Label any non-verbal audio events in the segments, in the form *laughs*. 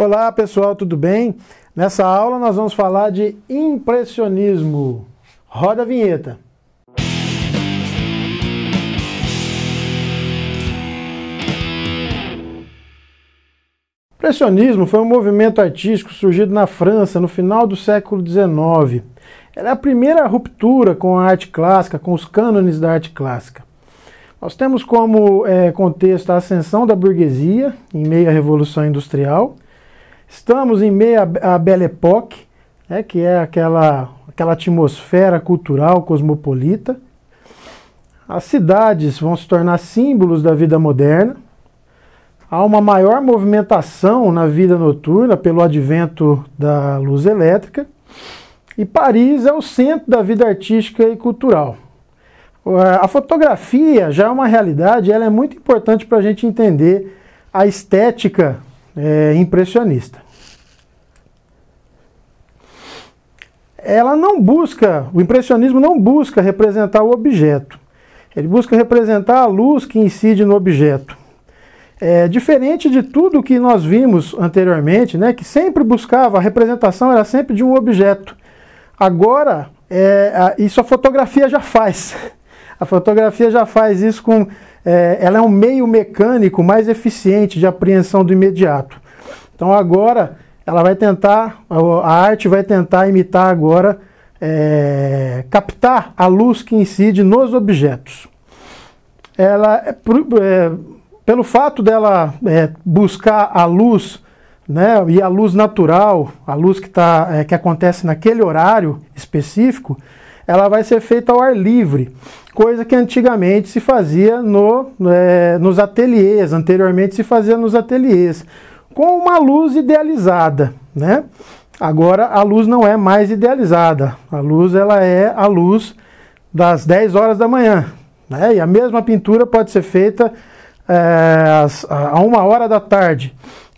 Olá pessoal, tudo bem? Nessa aula nós vamos falar de impressionismo. Roda a vinheta. impressionismo foi um movimento artístico surgido na França no final do século XIX. Ela é a primeira ruptura com a arte clássica, com os cânones da arte clássica. Nós temos como é, contexto a ascensão da burguesia em meio à Revolução Industrial. Estamos em meio à Belle Époque, né, que é aquela, aquela atmosfera cultural cosmopolita. As cidades vão se tornar símbolos da vida moderna há uma maior movimentação na vida noturna pelo advento da luz elétrica, e Paris é o centro da vida artística e cultural. A fotografia já é uma realidade, ela é muito importante para a gente entender a estética é, impressionista. Ela não busca, o impressionismo não busca representar o objeto, ele busca representar a luz que incide no objeto. É, diferente de tudo que nós vimos anteriormente, né, que sempre buscava, a representação era sempre de um objeto. Agora, é, a, isso a fotografia já faz. *laughs* A fotografia já faz isso com. É, ela é um meio mecânico mais eficiente de apreensão do imediato. Então agora ela vai tentar, a arte vai tentar imitar agora, é, captar a luz que incide nos objetos. Ela é, é pelo fato dela é, buscar a luz, né, e a luz natural, a luz que, tá, é, que acontece naquele horário específico, ela vai ser feita ao ar livre, coisa que antigamente se fazia no, é, nos ateliês, anteriormente se fazia nos ateliês, com uma luz idealizada, né? Agora a luz não é mais idealizada, a luz ela é a luz das 10 horas da manhã, né? E a mesma pintura pode ser feita é, a uma hora da tarde.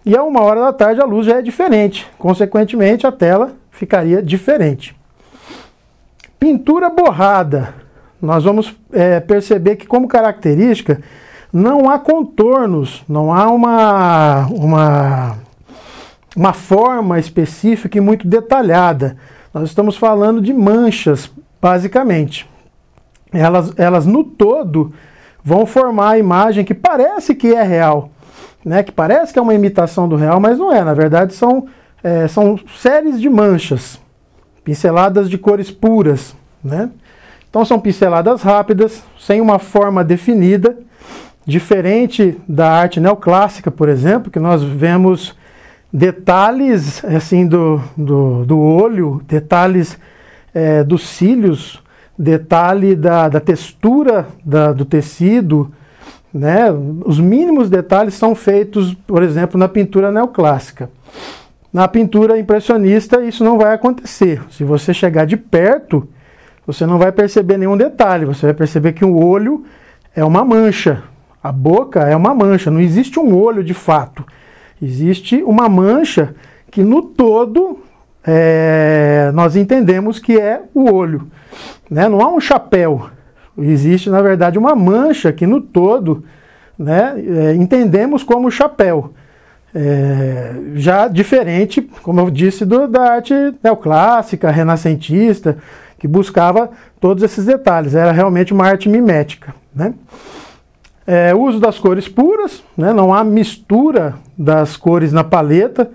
E a uma hora da tarde a luz já é diferente, consequentemente a tela ficaria diferente. Pintura borrada. Nós vamos é, perceber que, como característica, não há contornos, não há uma, uma, uma forma específica e muito detalhada. Nós estamos falando de manchas, basicamente. Elas, elas no todo vão formar a imagem que parece que é real, né? que parece que é uma imitação do real, mas não é. Na verdade, são, é, são séries de manchas, pinceladas de cores puras. Né? Então, são pinceladas rápidas, sem uma forma definida, diferente da arte neoclássica, por exemplo, que nós vemos detalhes assim do, do, do olho, detalhes é, dos cílios detalhe da, da textura da, do tecido, né? Os mínimos detalhes são feitos, por exemplo, na pintura neoclássica. Na pintura impressionista isso não vai acontecer. Se você chegar de perto, você não vai perceber nenhum detalhe. Você vai perceber que o olho é uma mancha, a boca é uma mancha. Não existe um olho de fato. Existe uma mancha que no todo é, nós entendemos que é o olho. Né? Não há um chapéu. Existe, na verdade, uma mancha que no todo né, é, entendemos como chapéu. É, já diferente, como eu disse, do, da arte neoclássica, renascentista, que buscava todos esses detalhes. Era realmente uma arte mimética. Né? É, uso das cores puras, né, não há mistura das cores na paleta.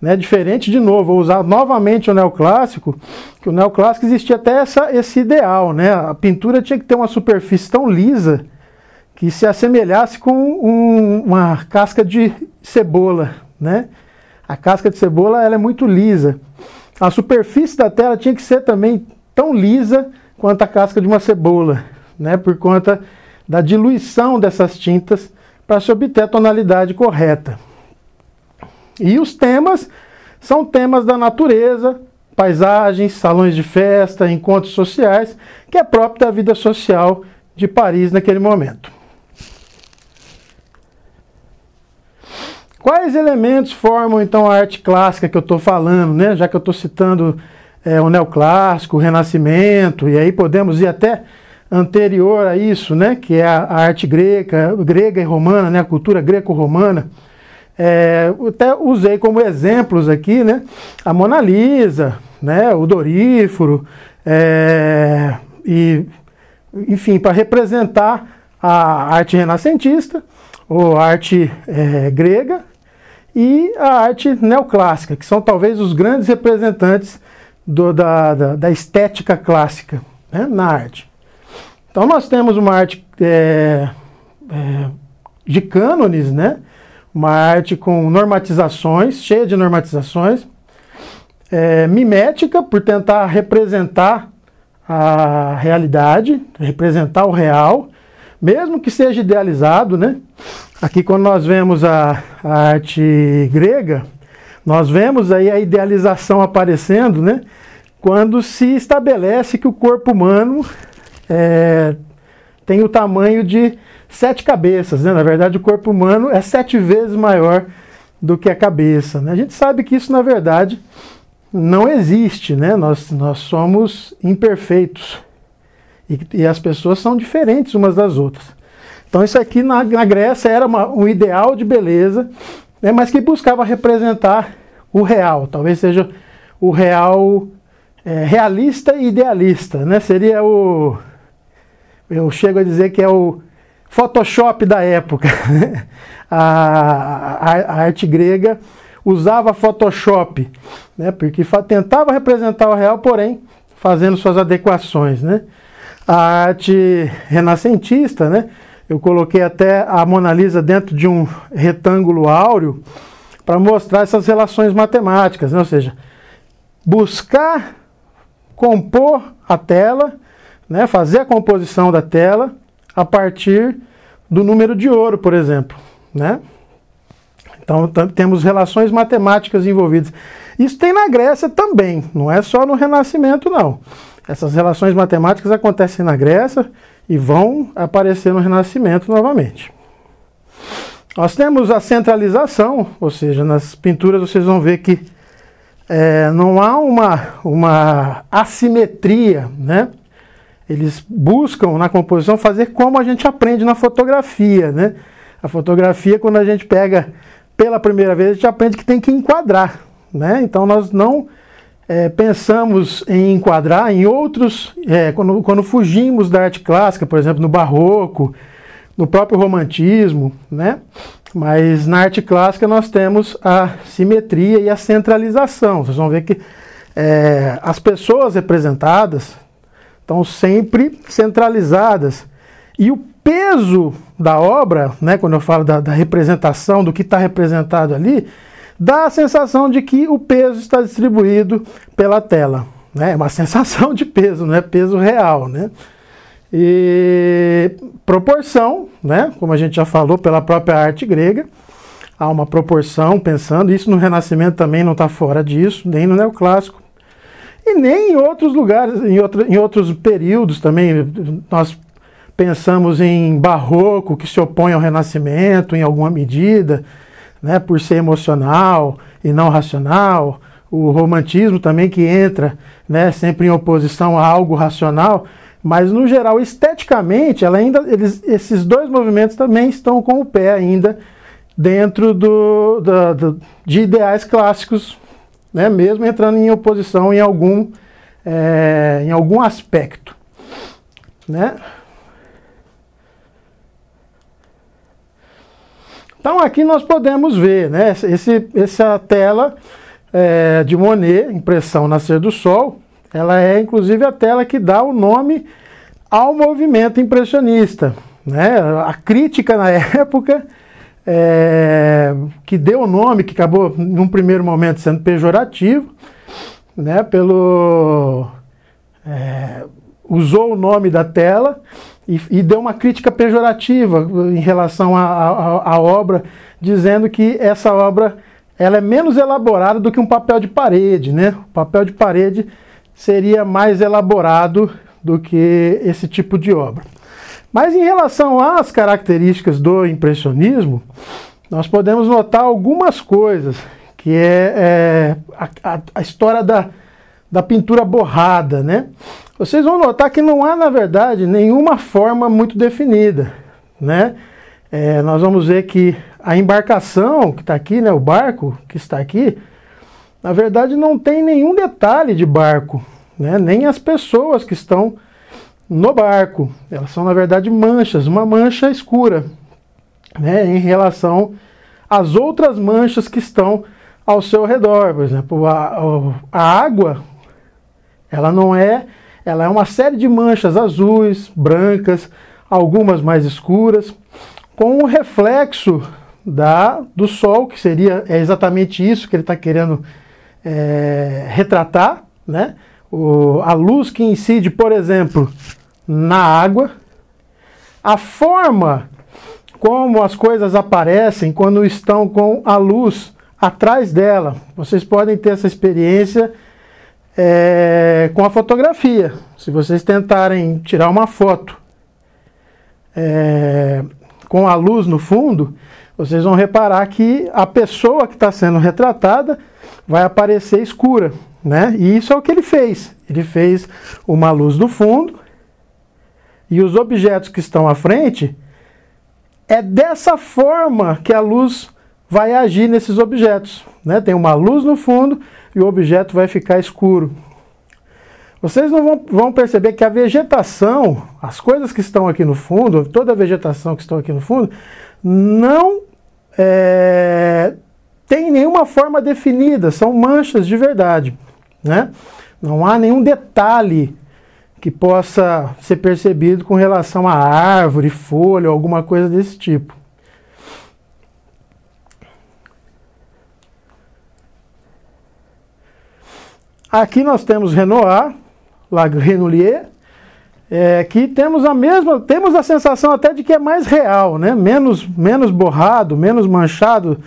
Né, diferente, de novo, vou usar novamente o neoclássico, que o neoclássico existia até essa, esse ideal, né? A pintura tinha que ter uma superfície tão lisa que se assemelhasse com um, uma casca de cebola, né? A casca de cebola ela é muito lisa. A superfície da tela tinha que ser também tão lisa quanto a casca de uma cebola, né? Por conta da diluição dessas tintas para se obter a tonalidade correta. E os temas são temas da natureza, paisagens, salões de festa, encontros sociais, que é próprio da vida social de Paris naquele momento. Quais elementos formam então a arte clássica que eu estou falando, né? Já que eu estou citando é, o neoclássico, o renascimento, e aí podemos ir até anterior a isso, né? Que é a, a arte grega, grega e romana, né? A cultura greco-romana É, até usei como exemplos aqui, né? A Mona Lisa, né? O Doríforo, é, e, enfim, para representar a arte renascentista, ou arte é, grega, e a arte neoclássica, que são talvez os grandes representantes do, da, da, da, estética clássica né, na arte. Então nós temos uma arte é, é, de cânones, né? uma arte com normatizações, cheia de normatizações, é, mimética, por tentar representar a realidade, representar o real, mesmo que seja idealizado, né? Aqui quando nós vemos a, a arte grega, nós vemos aí a idealização aparecendo, né? Quando se estabelece que o corpo humano é, tem o tamanho de sete cabeças, né? Na verdade, o corpo humano é sete vezes maior do que a cabeça. Né? A gente sabe que isso, na verdade, não existe, né? Nós, nós somos imperfeitos e, e as pessoas são diferentes umas das outras. Então, isso aqui na, na Grécia era uma, um ideal de beleza, né? mas que buscava representar o real, talvez seja o real é, realista e idealista, né? Seria o. Eu chego a dizer que é o Photoshop da época. Né? a, a, a, arte grega usava Photoshop, né, porque tentava representar o real, porém fazendo suas adequações. Né? A arte renascentista, né, eu coloquei até a Mona Lisa dentro de um retângulo áureo para mostrar essas relações matemáticas, né? ou seja, buscar compor a tela, né, fazer a composição da tela a partir do número de ouro, por exemplo. Né? Então temos relações matemáticas envolvidas. Isso tem na Grécia também, não é só no Renascimento, não. Essas relações matemáticas acontecem na Grécia e vão aparecer no Renascimento novamente. Nós temos a centralização, ou seja, nas pinturas vocês vão ver que é, não há uma, uma assimetria, né? Eles buscam na composição fazer como a gente aprende na fotografia, né? A fotografia, quando a gente pega pela primeira vez, a gente aprende que tem que enquadrar, né? Então nós não é, pensamos em enquadrar em outros, é, quando, quando fugimos da arte clássica, por exemplo, no barroco, no próprio romantismo, né? Mas na arte clássica nós temos a simetria e a centralização. Vocês vão ver que é, as pessoas representadas estão sempre centralizadas. E o peso da obra, né, quando eu falo da, da representação, do que está representado ali, dá a sensação de que o peso está distribuído pela tela. Né? É uma *laughs* sensação de peso, não é peso real. Né? E proporção, né, como a gente já falou, pela própria arte grega, há uma proporção pensando, isso no Renascimento também não está fora disso, nem no Neoclássico. E nem em outros lugares, em, em outros períodos também, nós pensamos em barroco, que se opõe ao renascimento em alguma medida, né, por ser emocional e não racional. O romantismo também que entra né, sempre em oposição a algo racional. Mas, no geral, esteticamente, ela ainda, eles, esses dois movimentos também estão com o pé ainda dentro do, do, do de ideais clássicos né, mesmo entrando em oposição em algum, é, em algum aspecto. Né? Então aqui nós podemos ver né, esse, essa tela é, de Monet, impressão Nascer do Sol, ela é inclusive a tela que dá o nome ao movimento impressionista. Né? A crítica na *laughs* época é, que deu o nome, que acabou num primeiro momento sendo pejorativo, né, pelo é, usou o nome da tela e, e, deu uma crítica pejorativa em relação à obra, dizendo que essa obra ela é menos elaborada do que um papel de parede, né? O papel de parede seria mais elaborado do que esse tipo de obra. Mas em relação às características do impressionismo, nós podemos notar algumas coisas, que é, é a, a, a, história da, da pintura borrada, né? Vocês vão notar que não há, na verdade, nenhuma forma muito definida, né? É, nós vamos ver que a embarcação que está aqui, né, o barco que está aqui, na verdade não tem nenhum detalhe de barco, né, nem as pessoas que estão no barco. Elas são, na verdade, manchas, uma mancha escura, né, em relação às outras manchas que estão ao seu redor. Por exemplo, a, a água, ela não é, ela é uma série de manchas azuis, brancas, algumas mais escuras, com o reflexo da, do sol, que seria é exatamente isso que ele está querendo é, retratar, né? O, a luz que incide, por exemplo, na água, a forma como as coisas aparecem quando estão com a luz atrás dela. Vocês podem ter essa experiência é, com a fotografia. Se vocês tentarem tirar uma foto é, com a luz no fundo, vocês vão reparar que a pessoa que está sendo retratada vai aparecer escura. Né? E isso é o que ele fez. Ele fez uma luz no fundo e os objetos que estão à frente, é dessa forma que a luz vai agir nesses objetos. Né? Tem uma luz no fundo e o objeto vai ficar escuro. Vocês não vão, vão, perceber que a vegetação, as coisas que estão aqui no fundo, toda a vegetação que estão aqui no fundo, não é, tem nenhuma forma definida, são manchas de verdade. Né? Não há nenhum detalhe que possa ser percebido com relação a árvore, folha, alguma coisa desse tipo. Aqui nós temos Renoir, La Grenouillet, é, que temos a mesma, temos a sensação até de que é mais real, né? menos, menos borrado, menos manchado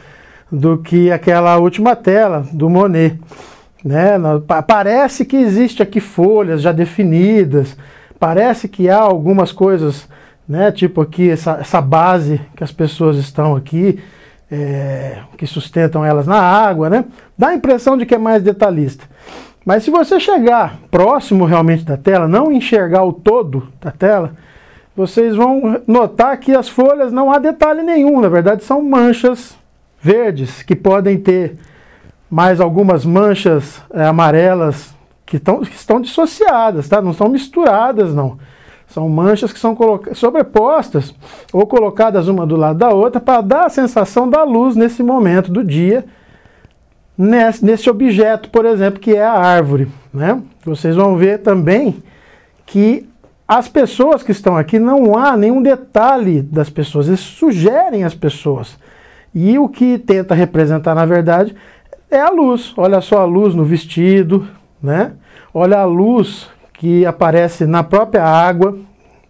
do que aquela última tela do Monet. Né? Parece que existe aqui folhas já definidas, parece que há algumas coisas, né? tipo aqui essa, essa base que as pessoas estão aqui, é, que sustentam elas na água, né? dá a impressão de que é mais detalhista. Mas se você chegar próximo realmente da tela, não enxergar o todo da tela, vocês vão notar que as folhas não há detalhe nenhum, na verdade são manchas verdes, que podem ter mais algumas manchas é, amarelas que, tão, que estão dissociadas, tá? não são misturadas não. São manchas que são sobrepostas ou colocadas uma do lado da outra para dar a sensação da luz nesse momento do dia nesse, objeto, por exemplo, que é a árvore. Né? Vocês vão ver também que as pessoas que estão aqui, não há nenhum detalhe das pessoas, eles sugerem as pessoas. E o que tenta representar, na verdade, é a luz. Olha só a luz no vestido, né? Olha a luz que aparece na própria água,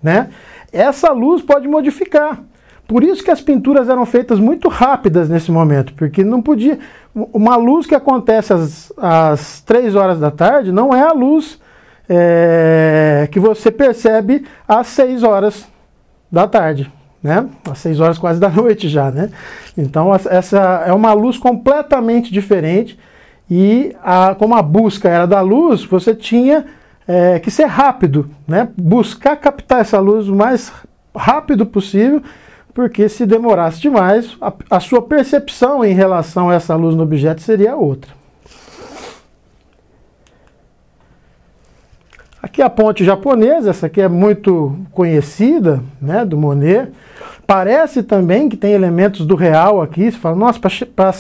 né? Essa luz pode modificar. Por isso que as pinturas eram feitas muito rápidas nesse momento, porque não podia. Uma luz que acontece às, às 3 horas da tarde não é a luz é, que você percebe às 6 horas da tarde. Né? Às 6 horas quase da *laughs* noite já. Né? Então essa é uma luz completamente diferente. E a, como a busca era da luz, você tinha é, que ser rápido, né? buscar captar essa luz o mais rápido possível porque se demorasse demais, a, a sua percepção em relação a essa luz no objeto seria outra. Aqui a ponte japonesa, essa aqui é muito conhecida, né, do Monet. Parece também que tem elementos do real aqui. Você fala, nossa, para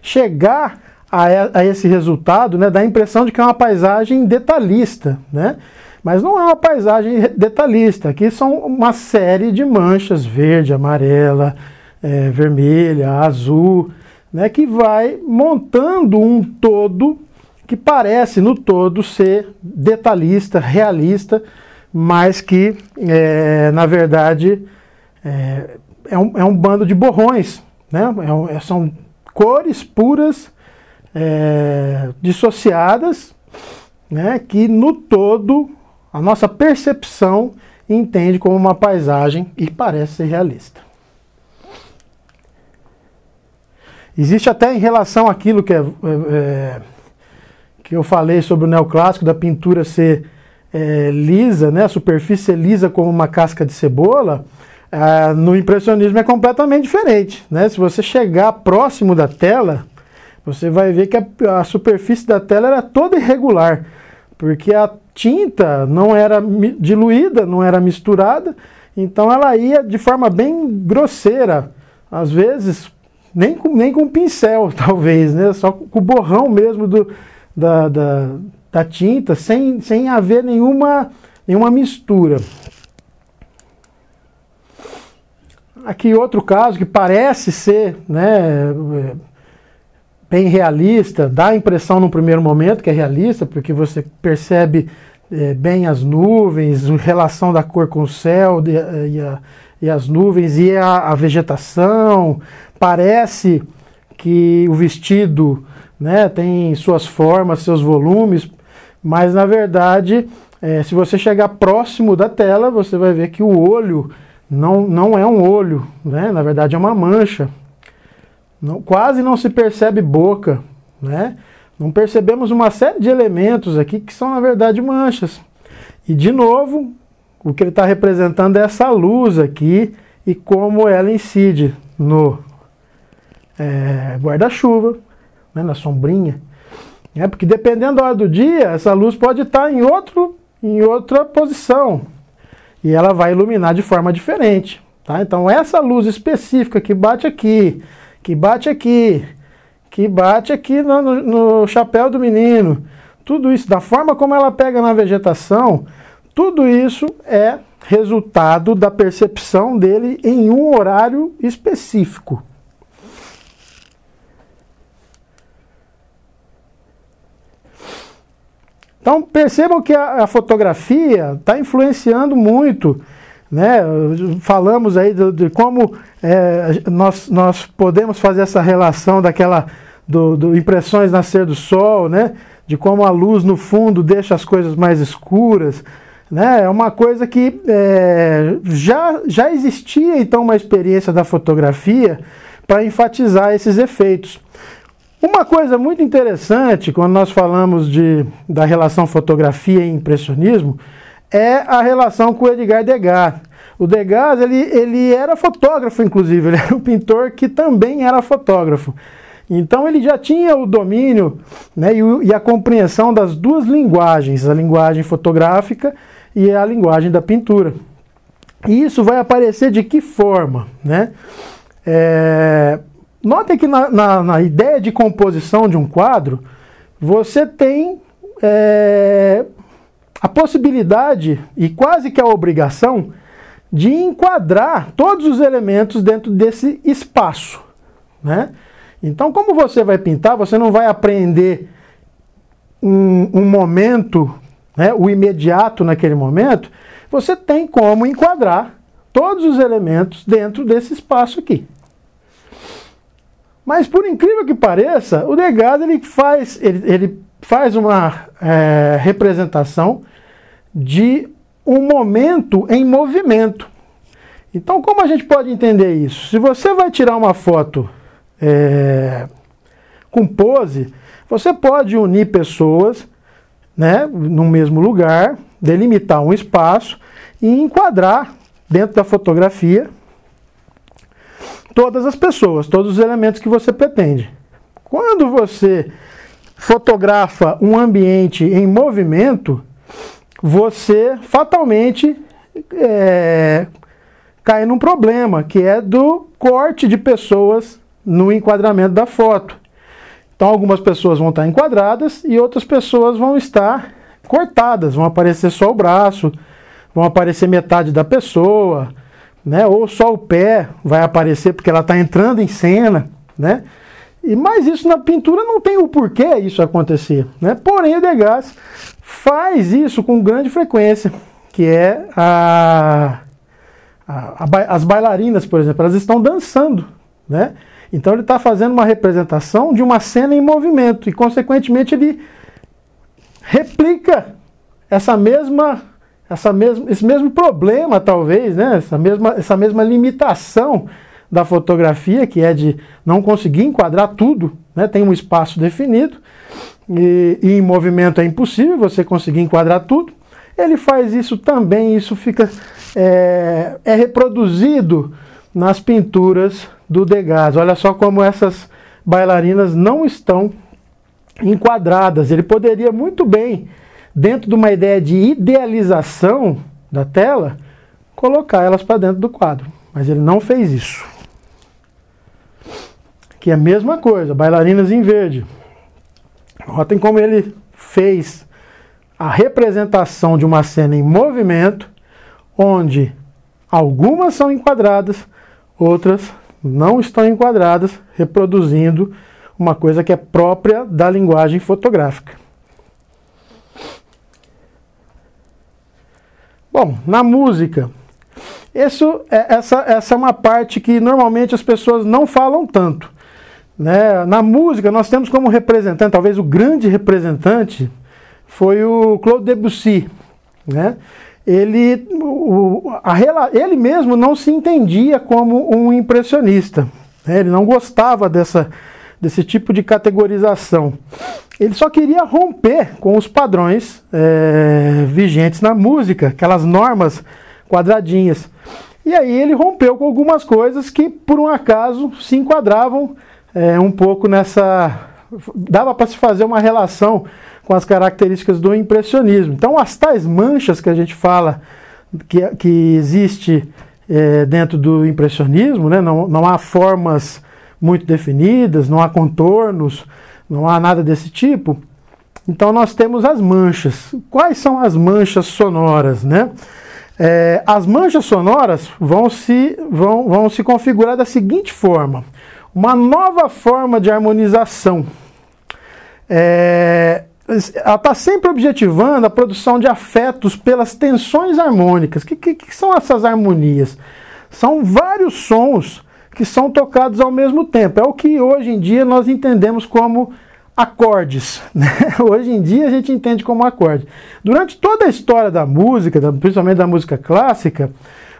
chegar a, a, esse resultado, né, dá a impressão de que é uma paisagem detalhista, né? Mas não é uma paisagem detalhista. Aqui são uma série de manchas verde, amarela, é, vermelha, azul, né, que vai montando um todo que parece no todo ser detalhista, realista, mas que é, na verdade é, é, um, é, um, bando de borrões. Né? É é, são cores puras é, dissociadas né, que no todo a nossa percepção entende como uma paisagem e parece ser realista. Existe até em relação àquilo que, é, é, que eu falei sobre o neoclássico, da pintura ser é, lisa, né, a superfície ser lisa como uma casca de cebola, Ah, no impressionismo é completamente diferente. Né? Se você chegar próximo da tela, você vai ver que a, a superfície da tela era toda irregular, porque a tinta não era diluída, não era misturada, então ela ia de forma bem grosseira, às vezes nem com, nem com pincel, *laughs* talvez, né? só com o borrão mesmo do, da, da, da tinta, sem, sem haver nenhuma, nenhuma mistura. Aqui outro caso que parece ser né, bem realista, dá a impressão no primeiro momento que é realista, porque você percebe é, bem as nuvens, a relação da cor com o céu de, e, a, e, as nuvens e a, a, vegetação. Parece que o vestido né, tem suas formas, seus volumes, mas na verdade, é, se você chegar próximo da tela, você vai ver que o olho não, não é um olho, né? na verdade é uma mancha. Não, quase não se percebe boca, né? Não percebemos uma série de elementos aqui que são na verdade manchas. E de novo, o que ele está representando é essa luz aqui e como ela incide no é, guarda-chuva, né, na sombrinha. É, porque dependendo da hora do dia, essa luz pode estar tá em, outro, em outra posição e ela vai iluminar de forma diferente. Tá? Então essa luz específica que bate aqui, que bate aqui, que bate aqui no, no, no chapéu do menino, tudo isso, da forma como ela pega na vegetação, tudo isso é resultado da percepção dele em um horário específico. Então percebam que a, a fotografia está influenciando muito. Né? Falamos aí de, como é, nós, nós podemos fazer essa relação daquela do, do, impressões nascer do sol, né? de como a luz no fundo deixa as coisas mais escuras. Né? É uma coisa que é, já, já existia então uma experiência da fotografia para enfatizar esses efeitos. Uma coisa muito interessante quando nós falamos de, da relação fotografia e impressionismo é a relação com Edgar Degas. O Degas ele, ele era fotógrafo, inclusive, ele *laughs* era um pintor que também era fotógrafo. Então ele já tinha o domínio né, e, e a compreensão das duas linguagens, a linguagem fotográfica e a linguagem da pintura. E isso vai aparecer de que forma? Né? É, Notem que na, na, na, ideia de composição de um quadro, você tem é, a possibilidade e quase que a obrigação de enquadrar todos os elementos dentro desse espaço. Né? Então, como você vai pintar, você não vai aprender um, um momento, né, o imediato naquele momento, você tem como enquadrar todos os elementos dentro desse espaço aqui. Mas por incrível que pareça, o Degas ele faz, ele, ele faz uma é, representação de um momento em movimento. Então, como a gente pode entender isso? Se você vai tirar uma foto é, com pose, você pode unir pessoas né, no mesmo lugar, delimitar um espaço e enquadrar dentro da fotografia todas as pessoas, todos os elementos que você pretende. Quando você fotografa um ambiente em movimento, você fatalmente é, cai num problema, que é do corte de pessoas no enquadramento da foto. Então, algumas pessoas vão estar enquadradas e outras pessoas vão estar cortadas, vão aparecer só o braço, vão aparecer metade da pessoa, né? Ou só o pé vai aparecer porque ela está entrando em cena, né? E mais isso na pintura não tem o porquê isso acontecer, né? Porém o Degas faz isso com grande frequência, que é a, a, a as bailarinas, por exemplo, elas estão dançando, né? Então ele está fazendo uma representação de uma cena em movimento e consequentemente ele replica essa mesma essa mesmo, esse mesmo problema, talvez, né? essa, mesma, essa mesma limitação da fotografia, que é de não conseguir enquadrar tudo, né? tem um espaço definido, e, e em movimento é impossível você conseguir enquadrar tudo. Ele faz isso também, isso fica é, é reproduzido nas pinturas do Degas. Olha só como essas bailarinas não estão enquadradas. Ele poderia muito bem, dentro de uma ideia de idealização da tela, colocar elas para dentro do quadro. Mas ele não fez isso. Que é a mesma coisa, bailarinas em verde. Notem como ele fez a representação de uma cena em movimento, onde algumas são enquadradas, outras não estão enquadradas, reproduzindo uma coisa que é própria da linguagem fotográfica. Bom, na música, isso, é, essa, essa é uma parte que normalmente as pessoas não falam tanto. Né? Na música, nós temos como representante, talvez o grande representante, foi o Claude Debussy. Né? Ele, o, a, ele mesmo não se entendia como um impressionista. Né? Ele não gostava dessa, desse tipo de categorização. Ele só queria romper com os padrões é, vigentes na música, aquelas normas quadradinhas. E aí ele rompeu com algumas coisas que, por um acaso, se enquadravam é, um pouco nessa. dava para se fazer uma relação com as características do impressionismo. Então, as tais manchas que a gente fala que, que existe é, dentro do impressionismo, né? não, não há formas muito definidas, não há contornos, não há nada desse tipo. Então nós temos as manchas. Quais são as manchas sonoras, né? É, as manchas sonoras vão se, vão, vão se configurar da seguinte forma: uma nova forma de harmonização. É, ela está sempre objetivando a produção de afetos pelas tensões harmônicas. O que, que, que, são essas harmonias? São vários sons que são tocados ao mesmo tempo. É o que hoje em dia nós entendemos como acordes. *laughs* Né? Hoje em dia a gente entende como acorde. Durante toda a história da música, principalmente da música clássica,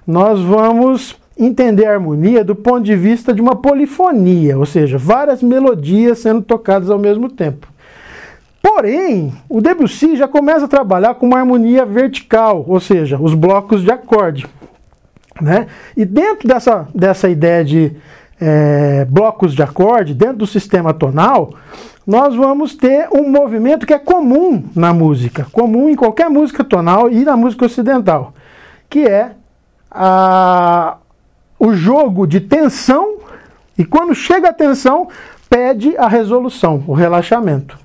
nós vamos entender a harmonia do ponto de vista de uma polifonia, ou seja, várias melodias sendo tocadas ao mesmo tempo. Porém, o Debussy já começa a trabalhar com uma harmonia vertical, ou seja, os blocos de acorde. Né? E dentro dessa, dessa ideia de é, blocos de acorde, dentro do sistema tonal, nós vamos ter um movimento que é comum na música, comum em qualquer música tonal e na música ocidental, que é a, o jogo de tensão, e quando chega a tensão, pede a resolução, o relaxamento.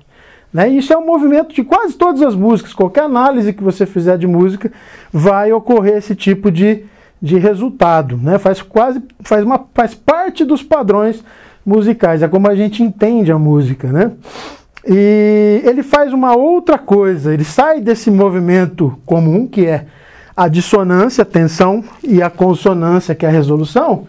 Né? Isso é um movimento de quase todas as músicas, qualquer análise que você fizer de música, vai ocorrer esse tipo de, de resultado. Né? Faz, quase, faz, uma, faz parte dos padrões musicais, é como a gente entende a música, né? E ele faz uma outra coisa, ele sai desse movimento comum, que é a dissonância, tensão, e a consonância, que é a resolução,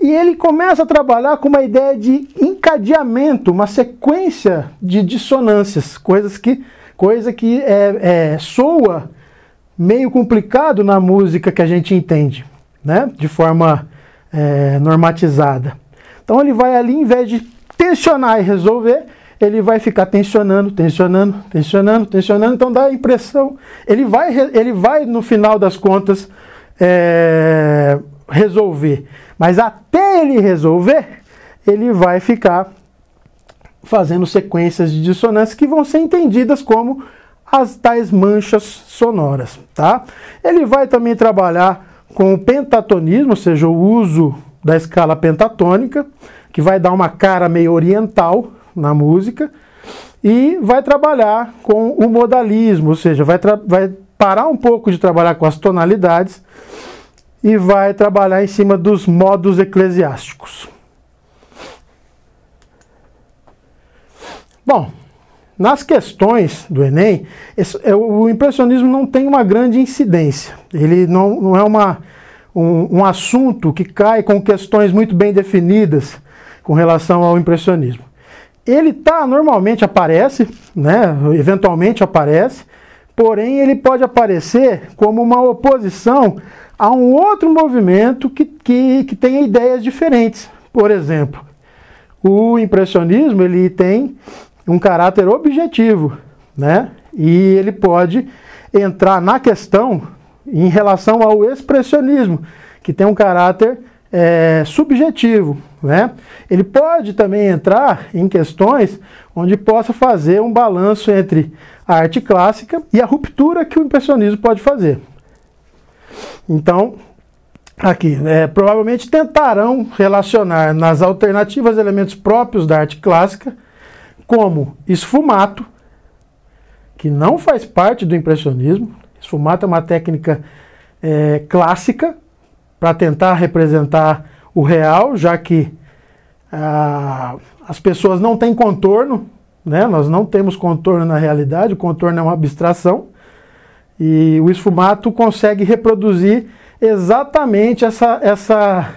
e ele começa a trabalhar com uma ideia de encadeamento, uma sequência de dissonâncias, coisas que, coisa que é, é, soa meio complicado na música que a gente entende, né? de forma é, normatizada. Então ele vai ali, em vez de tensionar e resolver, ele vai ficar tensionando, tensionando, tensionando, tensionando. Então dá a impressão. Ele vai, ele vai no final das contas, é, resolver. Mas até ele resolver, ele vai ficar fazendo sequências de dissonâncias que vão ser entendidas como as tais manchas sonoras, tá? Ele vai também trabalhar com o pentatonismo, ou seja, o uso da escala pentatônica, que vai dar uma cara meio oriental na música, e vai trabalhar com o modalismo, ou seja, vai, vai parar um pouco de trabalhar com as tonalidades e vai trabalhar em cima dos modos eclesiásticos. Bom, nas questões do Enem, esse, é, o impressionismo não tem uma grande incidência. Ele não, não é uma um, um assunto que cai com questões muito bem definidas com relação ao impressionismo. Ele tá normalmente aparece, né, eventualmente aparece, porém ele pode aparecer como uma oposição a um outro movimento que, que, que tenha ideias diferentes. Por exemplo, o impressionismo ele tem um caráter objetivo, né? E ele pode entrar na questão em relação ao expressionismo, que tem um caráter é, subjetivo. Né? Ele pode também entrar em questões onde possa fazer um balanço entre a arte clássica e a ruptura que o impressionismo pode fazer. Então, aqui, é, provavelmente tentarão relacionar nas alternativas elementos próprios da arte clássica, como esfumato, que não faz parte do impressionismo. Esfumato é uma técnica é, clássica para tentar representar o real, já que ah, as pessoas não têm contorno, né? nós não temos contorno na realidade, o contorno é uma abstração, e o esfumato consegue reproduzir exatamente essa, essa,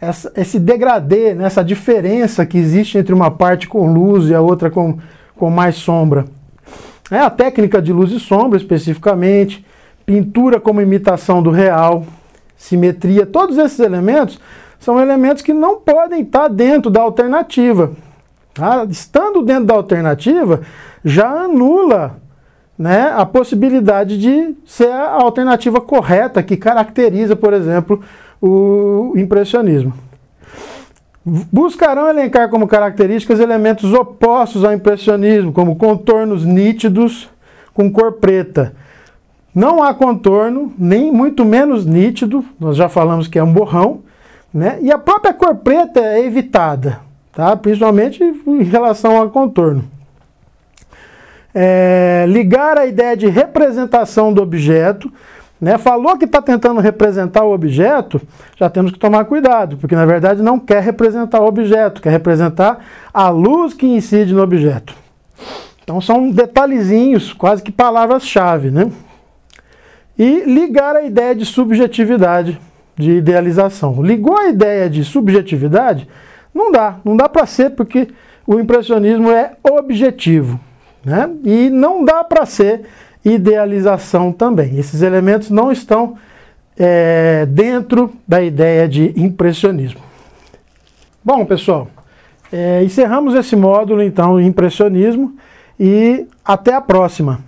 essa, esse degradê, né? essa diferença que existe entre uma parte com luz e a outra com, com mais sombra. É a técnica de luz e sombra, especificamente, pintura como imitação do real, simetria, todos esses elementos são elementos que não podem estar dentro da alternativa. Tá? Estando dentro da alternativa, já anula né, a possibilidade de ser a alternativa correta que caracteriza, por exemplo, o impressionismo. Buscarão elencar como características elementos opostos ao impressionismo, como contornos nítidos com cor preta. Não há contorno, nem muito menos nítido, nós já falamos que é um borrão, né? E a própria cor preta é evitada, tá? principalmente em relação ao contorno. É, ligar a ideia de representação do objeto, né? falou que está tentando representar o objeto, já temos que tomar cuidado, porque na verdade não quer representar o objeto, quer representar a luz que incide no objeto. Então são detalhezinhos, quase que palavras-chave. Né? E ligar a ideia de subjetividade de idealização. Ligou a ideia de subjetividade? Não dá, não dá para ser porque o impressionismo é objetivo. Né? E não dá para ser idealização também. Esses elementos não estão é, dentro da ideia de impressionismo. Bom, pessoal, é, encerramos esse módulo então impressionismo e até a próxima.